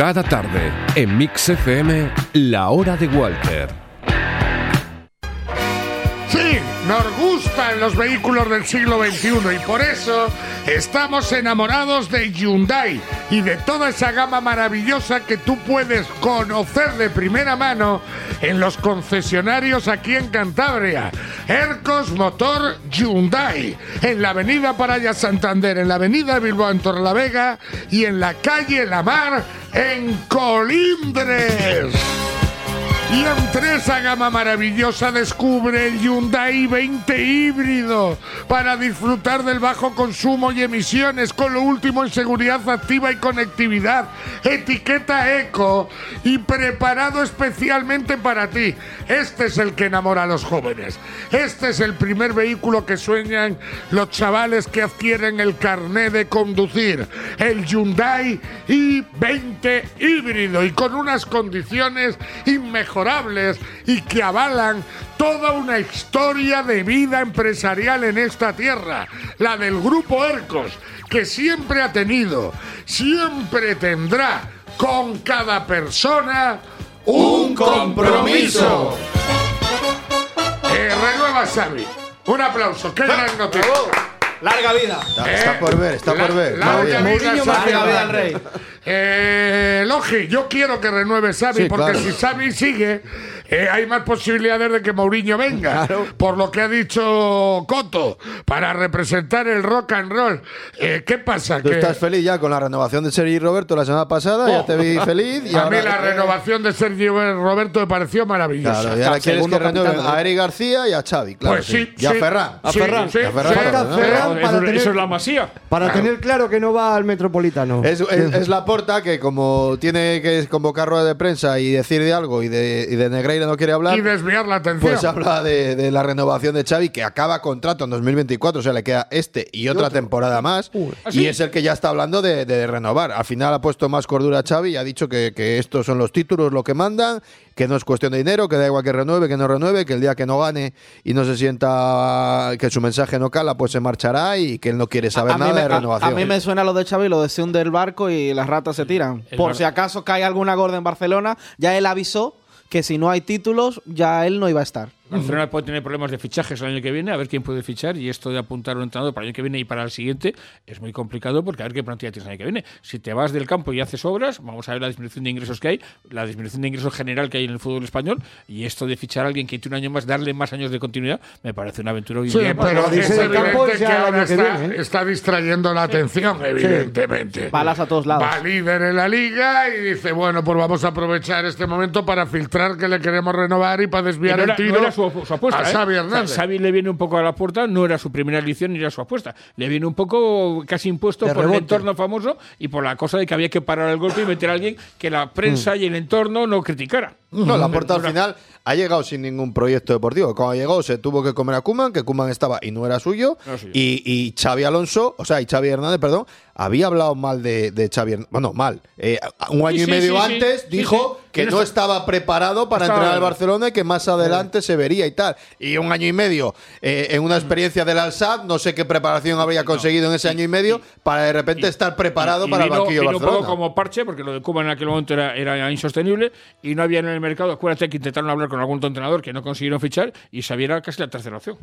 Cada tarde, en Mix FM, La Hora de Walter. Sí, nos gustan los vehículos del siglo XXI y por eso estamos enamorados de Hyundai y de toda esa gama maravillosa que tú puedes conocer de primera mano en los concesionarios aquí en Cantabria. Ercos Motor Hyundai, en la avenida Paraya Santander, en la avenida Bilbao en Torrelavega y en la calle La Mar en Colindres. Y entre esa gama maravillosa descubre el Hyundai 20 híbrido para disfrutar del bajo consumo y emisiones con lo último en seguridad activa y conectividad, etiqueta eco y preparado especialmente para ti. Este es el que enamora a los jóvenes. Este es el primer vehículo que sueñan los chavales que adquieren el carné de conducir. El Hyundai i20 híbrido y con unas condiciones inmejorables y que avalan toda una historia de vida empresarial en esta tierra, la del grupo Ercos, que siempre ha tenido, siempre tendrá con cada persona un compromiso. Eh, renueva Xavi. Un aplauso, qué gran noticia. Larga vida. Está por ver, está por ver. Larga vida, larga vida al rey. Eh, Logi, yo quiero que renueve Xavi, Sí, porque claro. si Xavi sigue, eh, hay más posibilidades de que Mourinho venga. Por lo que ha dicho Coto, para representar el rock and roll. Eh, ¿Qué pasa? Tú Que estás feliz ya con la renovación de Sergi Roberto la semana pasada, ya te vi feliz. Y a ahora, mí la renovación de Sergio Roberto me pareció maravillosa. Claro, y ahora quieres Segundo que renueven a Eric García y a Xavi, claro. Pues sí, Y a sí. Ferran. Sí, Ferran. sí, Y a Ferran sí. Para Eso, tener, eso es la masía. para tener claro que no va al Metropolitano. Es, es- es la porta que como tiene que convocar rueda de prensa y decir de algo y de, y de No quiere hablar, Y desviar la atención. pues habla de, de la renovación de Xavi que acaba contrato en 2024, o sea, le queda este y otra temporada más y es el que ya está hablando de, de renovar. Al final ha puesto más cordura a Xavi y ha dicho que, que estos son los títulos lo que mandan, que no es cuestión de dinero, que da igual que renueve, que no renueve, que el día que no gane y no se sienta que su mensaje no cala, pues se marchará y que él no quiere saber a, nada me, de renovación. a mí me suena lo de Xavi, lo de se hunde el barco y las ratas se tiran. El Por bar- si acaso cae alguna gorda en Barcelona, ya él avisó que si no hay títulos, ya él no iba a estar. Barcelona puede tener problemas de fichajes el año que viene, a ver quién puede fichar, y esto de apuntar a un entrenador para el año que viene y para el siguiente es muy complicado porque a ver qué plantilla tienes el año que viene. Si te vas del campo y haces obras, vamos a ver la disminución de ingresos que hay, la disminución de ingresos general que hay en el fútbol español, y esto de fichar a alguien que tiene un año más, darle más años de continuidad, me parece una aventura Sí, pero dice el campo que ahora año que está, viene, ¿eh? está distrayendo la atención, evidentemente. Balas a todos lados. Va líder en la liga y dice, bueno, pues vamos a aprovechar este momento para filtrar que le queremos renovar y para desviar no era, el tiro no su, su apuesta. a ¿eh? Xavi Hernández. Xavi le viene un poco a la puerta, no era su primera elección ni era su apuesta. Le viene un poco casi impuesto De por el rebote. entorno famoso y por la cosa de que había que parar el golpe y meter a alguien que la prensa y el entorno no criticara. No, la porta al final ha llegado sin ningún proyecto deportivo. Cuando llegó se tuvo que comer a Kuman, que Kuman estaba y no era suyo. No era suyo. Y, y Xavi Alonso, o sea, y Xavi Hernández, perdón, había hablado mal de, de Xavi Hernández. Bueno, mal. Eh, un año Sí, y sí, medio sí, antes dijo que no estaba preparado para estaba- entrenar al Barcelona y que más adelante se vería y tal. Y un año y medio eh, en una experiencia del Al-Sad, no sé qué preparación habría conseguido en ese año y medio para de repente estar preparado Y para vino, el banquillo vino un poco Barcelona. como parche, porque lo de Cuba en aquel momento era, era insostenible y no había en el mercado. Acuérdate que intentaron hablar con algún entrenador que no consiguieron fichar y se viera casi la tercera opción.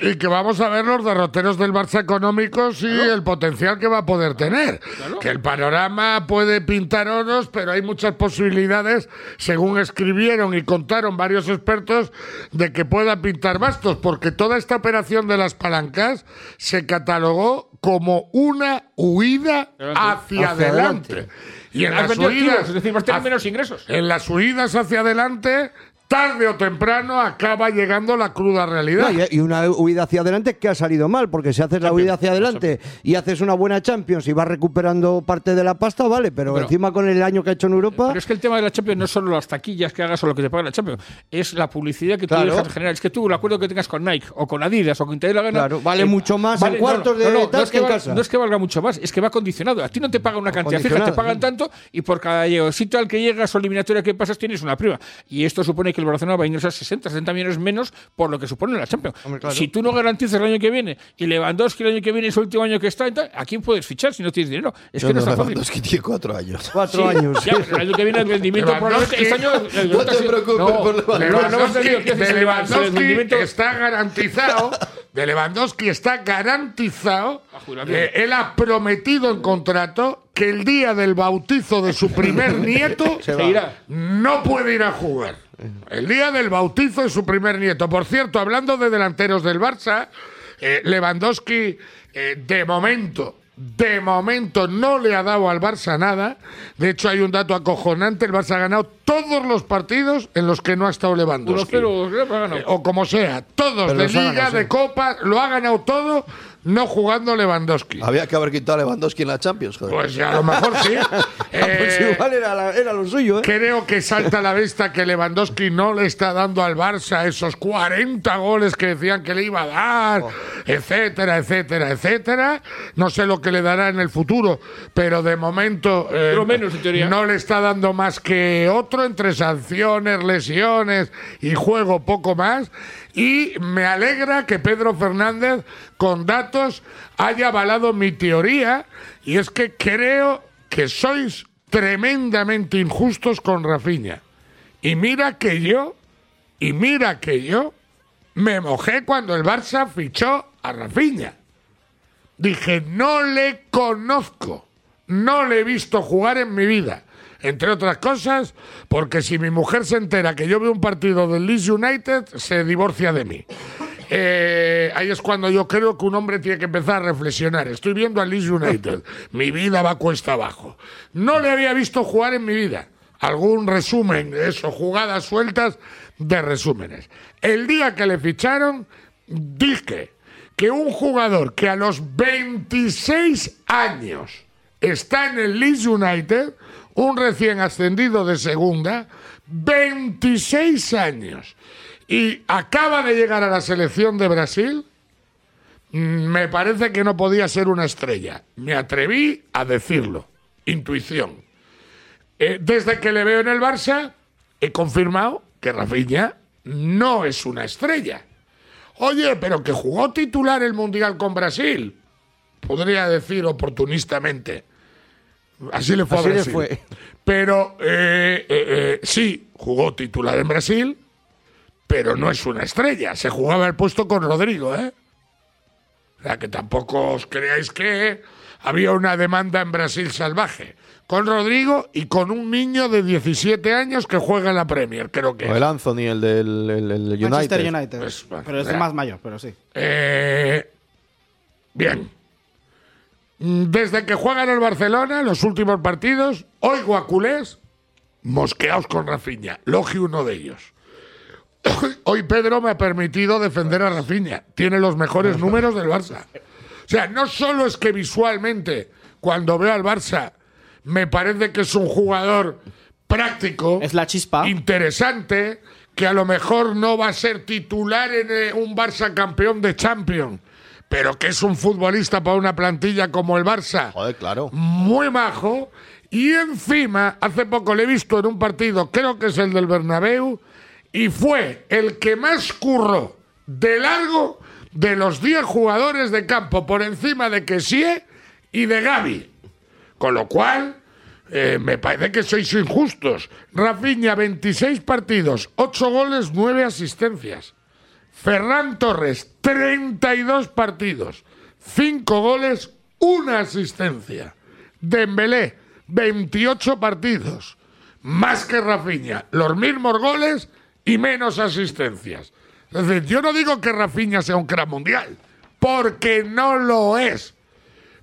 Y que vamos a ver los derroteros del Barça económicos y el potencial que va a poder tener. Que el panorama puede pintar oros, pero hay muchas posibilidades, según escribieron y contaron varios expertos, de que pueda pintar bastos, porque toda esta operación de las palancas se catalogó como una huida hacia, Hacia adelante. adelante. Y en las activos, es decir, vas a tener menos ingresos. en las huidas hacia adelante, tarde o temprano acaba llegando la cruda realidad. No, y, una huida hacia adelante que ha salido mal, porque si haces la huida hacia adelante y haces una buena Champions y vas recuperando parte de la pasta, vale, pero, Pero- encima con el año que ha hecho en Europa, Pero es que el tema de la Champions no es solo las taquillas que hagas o lo que te paga la Champions, es la publicidad que tú dejas generar. Es que tú, el acuerdo que tengas con Nike o con Adidas o con te dé la gana. Claro, vale mucho más en cuartos de no, tal es que en casa. no es que valga mucho más, es que va condicionado. A ti no te pagan una cantidad fija, te pagan tanto y por cada sitio al que llegas o eliminatoria que pasas tienes una prima. Y esto supone que que el Barcelona va a ingresar 60, 70 millones menos por lo que supone la Champions. Si tú no garantizas el año que viene y Lewandowski el año que viene es el último año que está, entonces, ¿a quién puedes fichar si no tienes dinero? Es que no, está fácil. Lewandowski tiene cuatro años. Cuatro Sí, años. ya, el año que viene el rendimiento Lewandowski- probablemente este año el- No te preocupes no, por Lewandowski. no, no, no, Lewandowski rendimiento- está garantizado. De Lewandowski está garantizado. Eh, él ha prometido en contrato que el día del bautizo de su primer nieto Se irá. no puede ir a jugar. El día del bautizo de su primer nieto. Por cierto, hablando de delanteros del Barça, eh, Lewandowski, eh, de momento, de momento no le ha dado al Barça nada. De hecho, hay un dato acojonante: el Barça ha ganado todos los partidos en los que no ha estado Lewandowski. 1-0, ya, ganó. Eh, o como sea, todos Pero de Liga, ganado, de sí. Copa, lo ha ganado todo, no jugando Lewandowski. Había que haber quitado a Lewandowski en la Champions, joder. Pues a lo mejor sí. Pues Eh, igual era, la- era lo suyo, ¿eh? Creo que salta a la vista que Lewandowski no le está dando al Barça esos 40 goles que decían que le iba a dar, etcétera, etcétera, etcétera. No sé lo que le dará en el futuro, pero de momento eh, Pero menos, en teoría. no le está dando más que otro entre sanciones, lesiones y juego poco más. Y me alegra que Pedro Fernández, con datos, haya avalado mi teoría. Y es que creo que sois tremendamente injustos con Rafiña. Y mira que yo, y mira que yo, me mojé cuando el Barça fichó a Rafiña. Dije, no le conozco, no le he visto jugar en mi vida. Entre otras cosas, porque si mi mujer se entera que yo veo un partido del Leeds United, se divorcia de mí. Eh, ahí es cuando yo creo que un hombre tiene que empezar a reflexionar. Estoy viendo al Leeds United. Mi vida va cuesta abajo. No le había visto jugar en mi vida. Algún resumen de eso, jugadas sueltas de resúmenes. El día que le ficharon, dije que un jugador que a los 26 años está en el Leeds United, un recién ascendido de segunda, 26 años, y acaba de llegar a la selección de Brasil, mm, me parece que no podía ser una estrella. Me atreví a decirlo. Intuición. Eh, desde que le veo en el Barça, he confirmado que Rafinha no es una estrella. Oye, pero que jugó titular el Mundial con Brasil. Podría decir oportunistamente. Así le fue Así a Brasil. fue. Pero eh, eh, eh, sí, jugó titular en Brasil, pero no es una estrella. Se jugaba el puesto con Rodrigo, ¿eh? O sea, que tampoco os creáis que había una demanda en Brasil salvaje. Con Rodrigo y con un niño de 17 años que juega en la Premier, creo que. O el Anthony, el del el- el United. Manchester United. Pues, bueno, pero es ya. más mayor, pero sí. Eh, bien. Desde que juega en el Barcelona, en los últimos partidos, oigo a culés mosqueaos con Rafinha. Logi uno de ellos. Hoy Pedro me ha permitido defender a Rafinha. Tiene los mejores números del Barça. O sea, no solo es que visualmente, cuando veo al Barça, me parece que es un jugador práctico, Es la chispa. interesante, que a lo mejor no va a ser titular en eh, un Barça campeón de Champions, pero que es un futbolista para una plantilla como el Barça Joder, claro. muy majo. Y encima, hace poco le he visto en un partido, creo que es el del Bernabéu, y fue el que más curró de largo de los 10 jugadores de campo, por encima de Kessie y de Gaby. Con lo cual, eh, me parece que sois injustos. Rafinha, 26 partidos, 8 goles, 9 asistencias. Ferran Torres, 32 partidos, 5 goles, 1 asistencia. Dembélé, 28 partidos, más que Rafinha, los mismos goles y menos asistencias. Es decir, yo no digo que Rafinha sea un crack mundial, porque no lo es.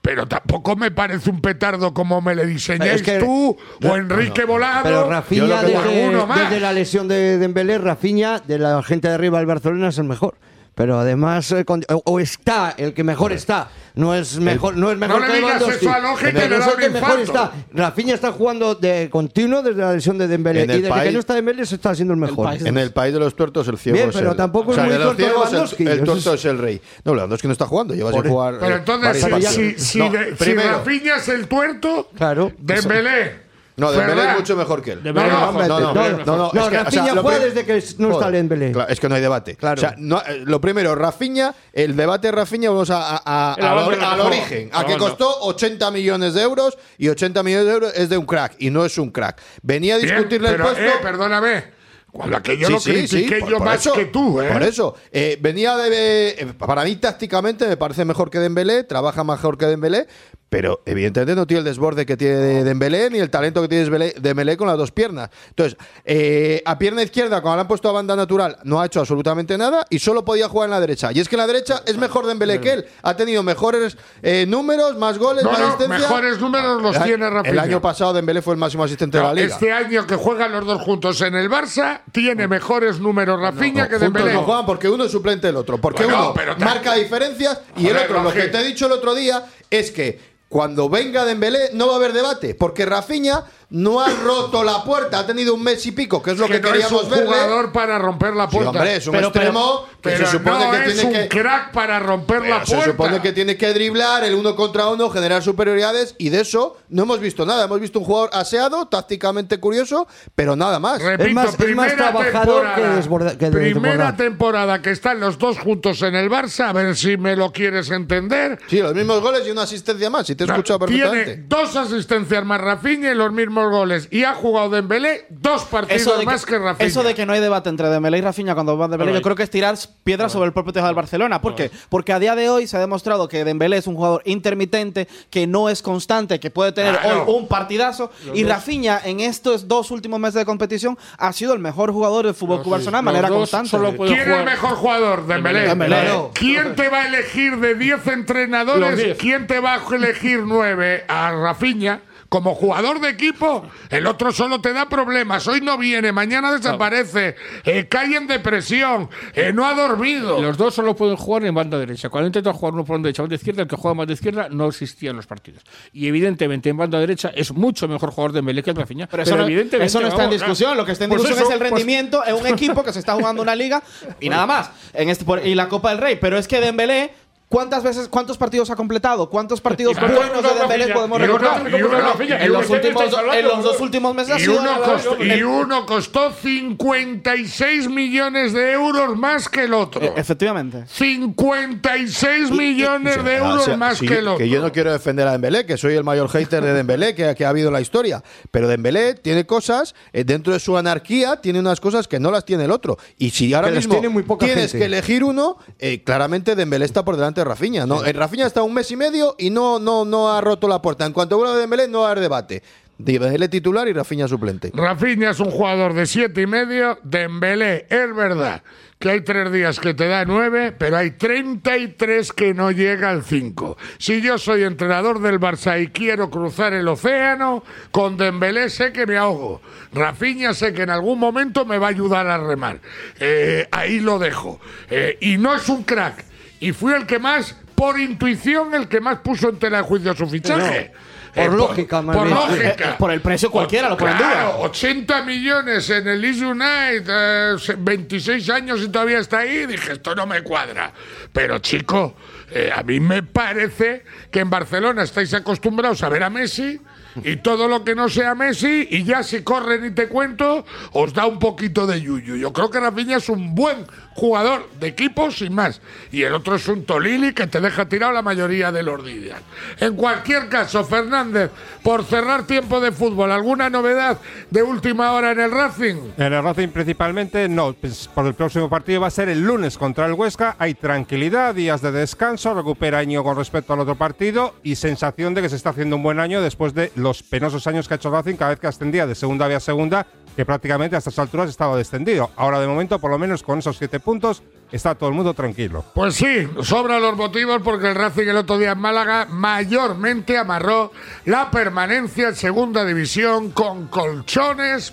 Pero tampoco me parece un petardo como me le diseñáis Es que- tú o Enrique Volado. Pero Rafinha, desde la lesión de Dembélé, Rafinha, de la gente de arriba del Barcelona, es el mejor. Pero además, eh, con- o, o está, el que mejor está. No es mejor, no es mejor No le que digas Lewandowski, eso a Logi, que pero le es da el que mejor está. Rafinha está jugando de continuo desde la lesión de Dembélé. En Y desde país- que no está Dembélé se está haciendo el mejor. En el país de los tuertos el ciego Bien, es pero el- tampoco es o sea, muy de los tuerto Lewandowski. el, el tuerto es- es el rey. No, Lewandowski no está jugando, lleva sin jugar Pero eh, entonces, si, si, si No, de- si primero, Rafinha es el tuerto, Claro. Dembélé No, Dembélé es mucho mejor que él. No. No, no, No, no, no, no, no, es que, o Rafinha juega desde que no está Joder, Dembélé. claro, es que no hay debate. Claro. O sea, no, eh, lo primero, Rafinha, el debate de Rafinha, vamos a, a- a- El al, origen, a que costó 80 millones de euros y 80 millones de euros es de un crack y no es un crack. Venía a Bien, discutirle pero, el puesto. eh, perdóname. Cuando aquello Sí, lo sí, sí, critiqué por- yo por más eso, que tú, ¿eh? Por eso. Eh, venía de. eh, para mí, tácticamente, me parece mejor que Dembélé, trabaja mejor que Dembélé, pero evidentemente no tiene el desborde que tiene Dembélé ni el talento que tiene Dembélé- con las dos piernas. Entonces, eh, a pierna izquierda, cuando le han puesto a banda natural, no ha hecho absolutamente nada y solo podía jugar en la derecha. Y es que en la derecha es mejor Dembélé que él. Ha tenido mejores eh, números, más goles, No, más no, asistencia. mejores números los El- tiene Rafinha. El año pasado Dembélé fue el máximo asistente de la liga. este año que juegan los dos juntos en el Barça, tiene mejores números Rafinha que Dembélé. no juegan porque uno es suplente del otro. Porque Bueno, uno pero marca diferencias y el otro, lo que te he dicho el otro día, es que cuando venga Dembélé no va a haber debate. Porque Rafinha no ha roto la puerta. Ha tenido un mes y pico, que es lo que, que no es queríamos un verle. jugador para romper la Sí, puerta. hombre, es un Pero- extremo que pero se supone no que es tiene un que. crack para romper la se puerta. supone que tiene que driblar el uno contra uno, generar superioridades y de eso no hemos visto nada. Hemos visto un jugador aseado, tácticamente curioso, pero nada más. Repito, Es más- es más primera trabajador temporada, que desborda- que primera temporada que están los dos juntos en el Barça, a ver si me lo quieres entender. Sí, los mismos goles y una asistencia más. Si te he escuchado Tiene perfectamente. dos asistencias más Rafinha y los mismos goles. Y ha jugado Dembélé dos partidos de, más que, que, Rafinha. eso de que no hay debate entre Dembélé y Rafinha cuando va Dembélé, Pero yo creo que es tirar piedras sobre el propio tejado del Barcelona. ¿Por qué? Porque a día de hoy se ha demostrado que Dembélé es un jugador intermitente, que no es constante, que puede tener Claro. hoy un partidazo. y Rafinha en estos dos últimos meses de competición ha sido el mejor jugador del Fútbol Club Barcelona de manera constante. solo ¿Quién es el mejor jugador? Dembélé. Dembélé. ¿Quién te va a elegir de 10 entrenadores? Los 10. ¿Quién te va a elegir 9? A Rafinha. Como jugador de equipo, el otro solo te da problemas. Hoy no viene, mañana desaparece, eh, cae en depresión, eh, no ha dormido. Los dos solo pueden jugar en banda derecha. Cuando intentan jugar uno por banda derecha o banda izquierda, el que juega más de izquierda no existía en los partidos. Y evidentemente en banda derecha es mucho mejor jugador de Dembélé que el Rafinha. Pero eso, no, evidentemente, eso no está en discusión. claro. Lo que está en Pues discusión eso, es el pues- rendimiento en un equipo que se está jugando una liga y nada más. En este, por- y la Copa del Rey. Pero es que Dembélé, ¿cuántas veces, cuántos partidos ha completado? ¿Cuántos partidos buenos de. Dembélé podemos Y recordar? y y En los que últimos, en los dos últimos meses ha Y sido uno, costó, y uno costó 56 millones de euros más que el otro. Eh, Efectivamente. 56 millones de Ah, euros o sea, más sí, que el otro. yo no quiero defender a Dembélé, que soy el mayor hater de Dembélé que, que ha habido en la historia. Pero Dembélé tiene cosas, eh, dentro de su anarquía, tiene unas cosas que no las tiene el otro. Y si ahora Que mismo tiene muy poca tienes gente. que elegir uno, eh, claramente Dembélé está por delante de Rafinha. ¿no? Eh, Rafinha está un mes y medio y no, no, no ha roto la puerta. En cuanto vuelva Dembélé, no va a haber debate. Dembélé titular y Rafinha suplente. Rafinha es un jugador de siete y medio. Dembélé, es verdad que hay tres días que te da nueve, pero hay 33 que no llega al 5. Si yo soy entrenador del Barça y quiero cruzar el océano, con Dembélé sé que me ahogo. Rafinha sé que en algún momento me va a ayudar a remar. Eh, ahí lo dejo. Eh, y no es un crack. Y fui el que más, por intuición, el que más puso en tela de juicio su fichaje. Por Eh, lógica, más por bien. lógica. Eh, por el precio cualquiera lo pone en Claro, duda. 80 millones en el Leeds United, eh, se- 26 años y todavía está ahí. Dije, esto no me cuadra. Pero chico, eh, a mí me parece que en Barcelona estáis acostumbrados a ver a Messi y todo lo que no sea Messi y ya si corren y te cuento, os da un poquito de yuyu. Yo creo que Rafinha es un buen jugador de equipo sin más. Y el otro es un Tolili que te deja tirado la mayoría de los días. En cualquier caso, Fernández, por cerrar tiempo de fútbol, ¿alguna novedad de última hora en el Racing? En el Racing principalmente no, pues por el próximo partido va a ser el lunes contra el Huesca, hay tranquilidad, días de descanso, recupera año con respecto al otro partido y sensación de que se está haciendo un buen año después de los penosos años que ha hecho Racing cada vez que ascendía de segunda vía segunda, que prácticamente a estas alturas estaba descendido. Ahora de momento, por lo menos con esos siete puntos, está todo el mundo tranquilo. Pues sí, sobran los motivos porque el Racing el otro día en Málaga mayormente amarró la permanencia en segunda división con colchones.es.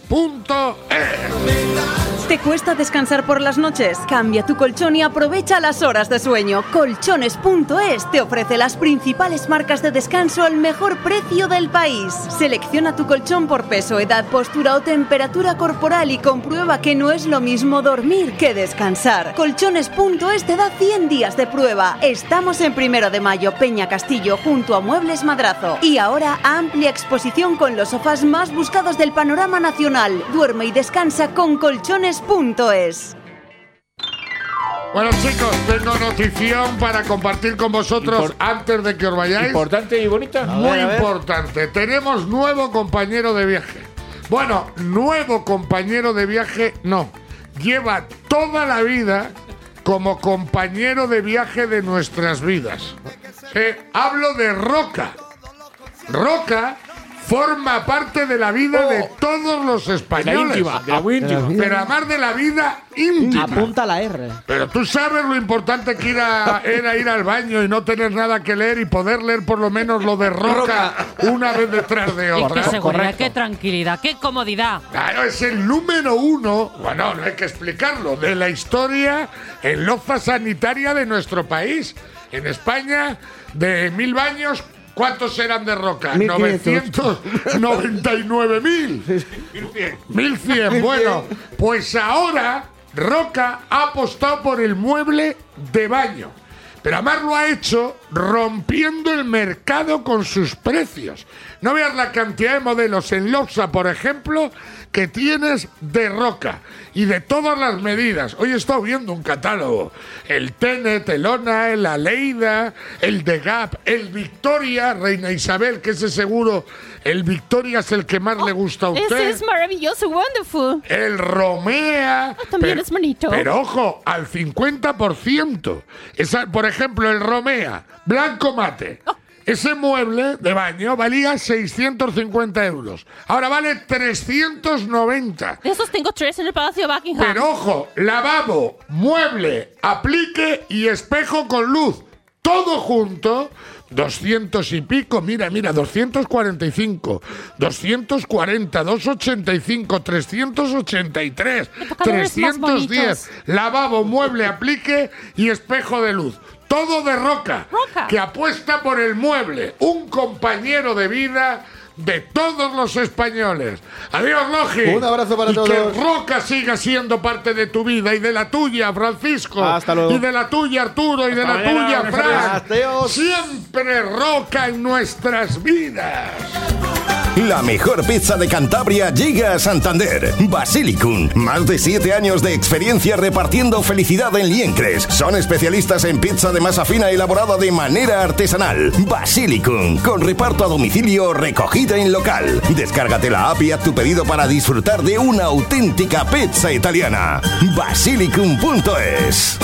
¿Te cuesta descansar por las noches? Cambia tu colchón y aprovecha las horas de sueño. Colchones.es te ofrece las principales marcas de descanso al mejor precio del país. Selecciona tu colchón por peso, edad, postura o temperatura corporal y comprueba que no es lo mismo dormir que descansar. Colchones colchones.es te da 100 días de prueba. Estamos en primero de mayo, Peña Castillo, junto a Muebles Madrazo. Y ahora amplia exposición con los sofás más buscados del panorama nacional. Duerme y descansa con colchones.es. Bueno, chicos, tengo notición para compartir con vosotros Impor- antes de que os vayáis. Importante y bonita. Muy importante. Tenemos nuevo compañero de viaje. Bueno, nuevo compañero de viaje no. Lleva toda la vida como compañero de viaje de nuestras vidas. Eh, hablo de Roca. Roca forma parte de la vida de todos los De la españoles. íntima, de la íntima. Pero además de la vida íntima. Apunta la R. Pero tú sabes lo importante que era ir al baño y no tener nada que leer y poder leer por lo menos lo de Roca una vez detrás de Y otra. qué seguridad, qué tranquilidad, qué comodidad. Claro, es el número uno, bueno, no hay que explicarlo, de la historia en loza sanitaria de nuestro país. En España, de mil baños, ¿cuántos eran de roca? 1500. 999.000. 1100. Bueno, pues ahora Roca ha apostado por el mueble de baño. Pero además lo ha hecho rompiendo el mercado con sus precios. No veas la cantidad de modelos en Loxa, por ejemplo, que tienes de roca y de todas las medidas. Hoy he estado viendo un catálogo. El Tenet, el Ona, el Aleida, el de Gap, el Victoria, Reina Isabel, que ese seguro, el Victoria es el que más le gusta a usted. Ese es maravilloso, wonderful. El Romea. también es bonito. Pero ojo, al 50%. Esa, por ejemplo, el Romea, blanco mate. Oh. Ese mueble de baño valía 650 euros. Ahora vale 390. De esos tengo tres en el Palacio de Buckingham. Pero ojo, lavabo, mueble, aplique y espejo con luz. Todo junto, 200 y pico. Mira, mira, 245, 240, 285, 383, colores más 310. bonitos. Lavabo, mueble, aplique y espejo de luz. Todo de roca, Roca. que apuesta por el mueble. Un compañero de vida de todos los españoles. Adiós, Logi. Un abrazo para y todos. Que Roca siga siendo parte de tu vida y de la tuya, Francisco. Hasta luego. Y de la tuya, Arturo. Y de la mañana, tuya, Fran. Siempre Roca en nuestras vidas. La mejor pizza de Cantabria llega a Santander. Basilicum. Más de siete años de experiencia repartiendo felicidad en Liencres. Son especialistas en pizza de masa fina elaborada de manera artesanal. Basilicum. Con reparto a domicilio recogida en local. Descárgate la app y haz tu pedido para disfrutar de una auténtica pizza italiana. Basilicum.es.